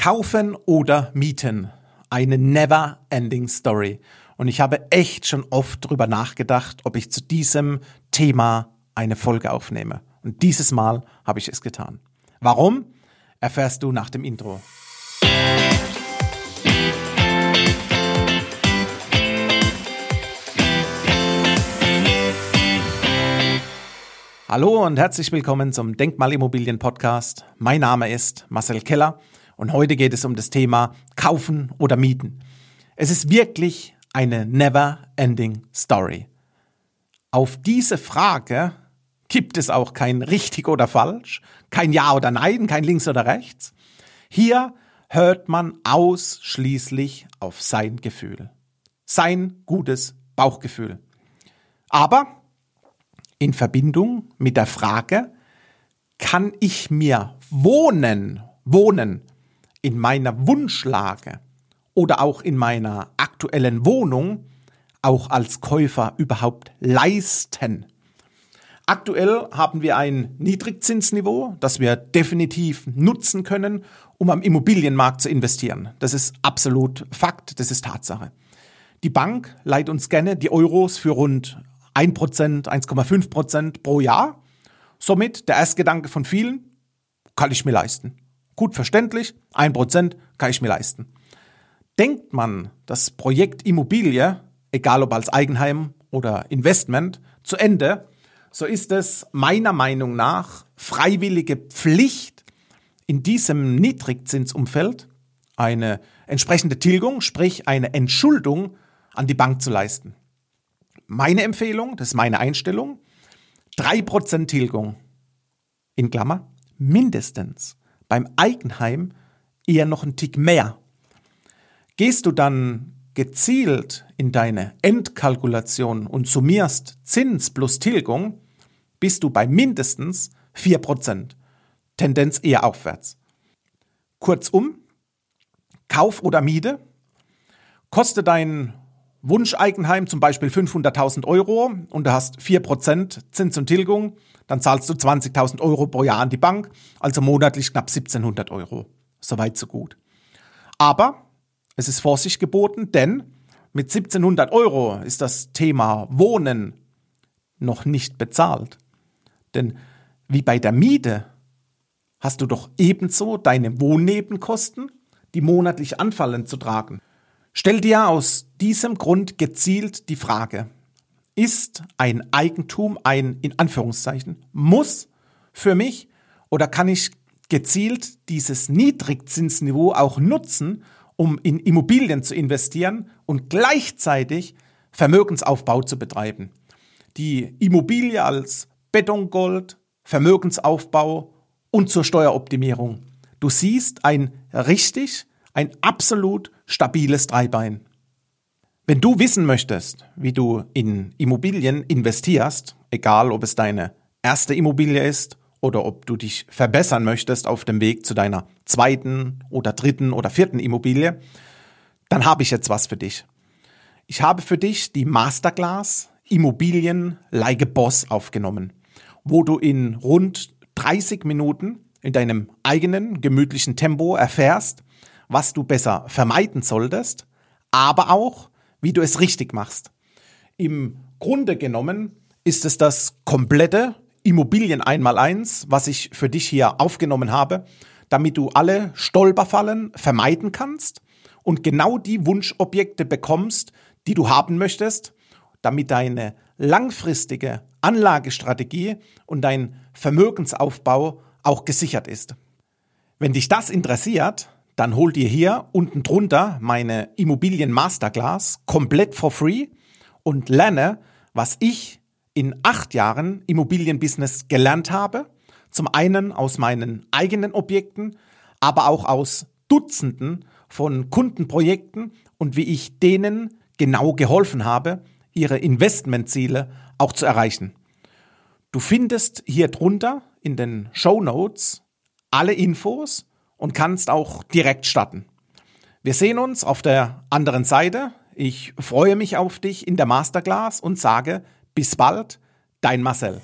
Kaufen oder mieten. Eine never ending story. Und ich habe echt schon oft drüber nachgedacht, ob ich zu diesem Thema eine Folge aufnehme. Und dieses Mal habe ich es getan. Warum? Erfährst du nach dem Intro. Hallo und herzlich willkommen zum Denkmalimmobilien Podcast. Mein Name ist Marcel Keller und heute geht es um das Thema Kaufen oder Mieten. Es ist wirklich eine never-ending Story. Auf diese Frage gibt es auch kein richtig oder falsch, kein Ja oder Nein, kein Links oder Rechts. Hier hört man ausschließlich auf sein Gefühl. Sein gutes Bauchgefühl. Aber in Verbindung mit der Frage, kann ich mir wohnen, wohnen in meiner Wunschlage oder auch in meiner aktuellen Wohnung auch als Käufer überhaupt leisten? Aktuell haben wir ein Niedrigzinsniveau, das wir definitiv nutzen können, um am Immobilienmarkt zu investieren. Das ist absolut Fakt, das ist Tatsache. Die Bank leiht uns gerne die Euros für rund 1%, 1,5% pro Jahr. Somit der Erstgedanke von vielen, kann ich mir leisten gut verständlich, ein Prozent kann ich mir leisten. Denkt man das Projekt Immobilie, egal ob als Eigenheim oder Investment, zu Ende, so ist es meiner Meinung nach freiwillige Pflicht, in diesem Niedrigzinsumfeld eine entsprechende Tilgung, sprich eine Entschuldung an die Bank zu leisten. Meine Empfehlung, das ist meine Einstellung, 3% Tilgung in Klammer mindestens beim Eigenheim eher noch ein Tick mehr. Gehst du dann gezielt in deine Endkalkulation und summierst Zins plus Tilgung, bist du bei mindestens 4%, Tendenz eher aufwärts. Kurzum, Kauf oder Miete, kostet dein Wunscheigenheim zum Beispiel 500.000 Euro und du hast 4% Zins und Tilgung, dann zahlst du 20.000 Euro pro Jahr an die Bank, also monatlich knapp 1700 Euro. Soweit so gut. Aber es ist Vorsicht geboten, denn mit 1700 Euro ist das Thema Wohnen noch nicht bezahlt. Denn wie bei der Miete hast du doch ebenso deine Wohnnebenkosten, die monatlich anfallen, zu tragen. Stell dir aus diesem Grund gezielt die Frage, ist ein Eigentum ein, in Anführungszeichen, Muss für mich oder kann ich gezielt dieses Niedrigzinsniveau auch nutzen, um in Immobilien zu investieren und gleichzeitig Vermögensaufbau zu betreiben. Die Immobilie als Betongold, Vermögensaufbau und zur Steueroptimierung. Du siehst ein richtig ein absolut stabiles Dreibein. Wenn du wissen möchtest, wie du in Immobilien investierst, egal ob es deine erste Immobilie ist oder ob du dich verbessern möchtest auf dem Weg zu deiner zweiten oder dritten oder vierten Immobilie, dann habe ich jetzt was für dich. Ich habe für dich die Masterclass Immobilien a Boss aufgenommen, wo du in rund 30 Minuten in deinem eigenen gemütlichen Tempo erfährst, was du besser vermeiden solltest, aber auch, wie du es richtig machst. Im Grunde genommen ist es das komplette Immobilien einmal eins, was ich für dich hier aufgenommen habe, damit du alle Stolperfallen vermeiden kannst und genau die Wunschobjekte bekommst, die du haben möchtest, damit deine langfristige Anlagestrategie und dein Vermögensaufbau auch gesichert ist. Wenn dich das interessiert, dann hol dir hier unten drunter meine Immobilien Masterclass komplett for free und lerne, was ich in acht Jahren Immobilienbusiness gelernt habe. Zum einen aus meinen eigenen Objekten, aber auch aus Dutzenden von Kundenprojekten und wie ich denen genau geholfen habe, ihre Investmentziele auch zu erreichen. Du findest hier drunter in den Show Notes alle Infos und kannst auch direkt starten. Wir sehen uns auf der anderen Seite. Ich freue mich auf dich in der Masterclass und sage bis bald, dein Marcel.